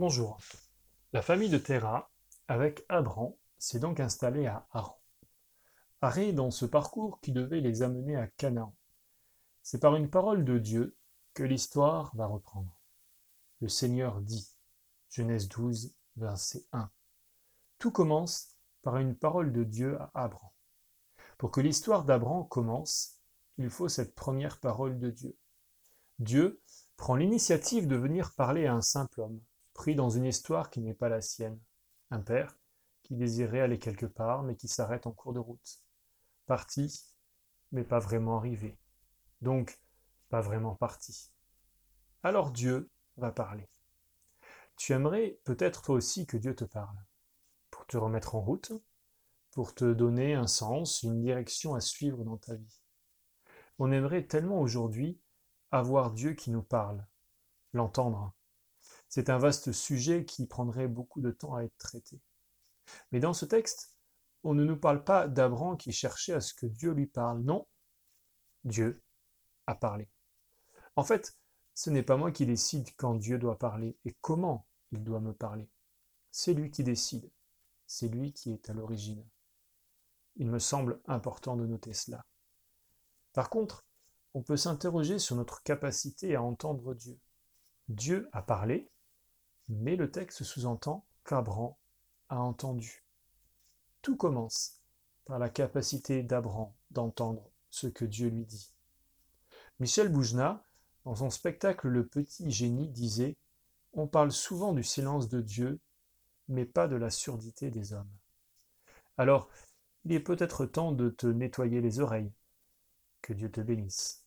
Bonjour. La famille de Terah, avec Abram, s'est donc installée à Haran. Arrêt dans ce parcours qui devait les amener à Canaan. C'est par une parole de Dieu que l'histoire va reprendre. Le Seigneur dit, Genèse 12, verset 1. Tout commence par une parole de Dieu à Abram. Pour que l'histoire d'Abram commence, il faut cette première parole de Dieu. Dieu prend l'initiative de venir parler à un simple homme, pris dans une histoire qui n'est pas la sienne. Un père qui désirait aller quelque part, mais qui s'arrête en cours de route. Parti, mais pas vraiment arrivé. Donc, pas vraiment parti. Alors Dieu va parler. Tu aimerais peut-être toi aussi que Dieu te parle, pour te remettre en route, pour te donner un sens, une direction à suivre dans ta vie. On aimerait tellement aujourd'hui avoir Dieu qui nous parle, l'entendre, c'est un vaste sujet qui prendrait beaucoup de temps à être traité. Mais dans ce texte, on ne nous parle pas d'Abraham qui cherchait à ce que Dieu lui parle. Non, Dieu a parlé. En fait, ce n'est pas moi qui décide quand Dieu doit parler et comment il doit me parler. C'est lui qui décide. C'est lui qui est à l'origine. Il me semble important de noter cela. Par contre, on peut s'interroger sur notre capacité à entendre Dieu. Dieu a parlé, mais le texte sous-entend qu'Abram a entendu. Tout commence par la capacité d'Abram d'entendre ce que Dieu lui dit. Michel Boujna, dans son spectacle Le Petit Génie, disait On parle souvent du silence de Dieu, mais pas de la surdité des hommes. Alors, il est peut-être temps de te nettoyer les oreilles. Que Dieu te bénisse.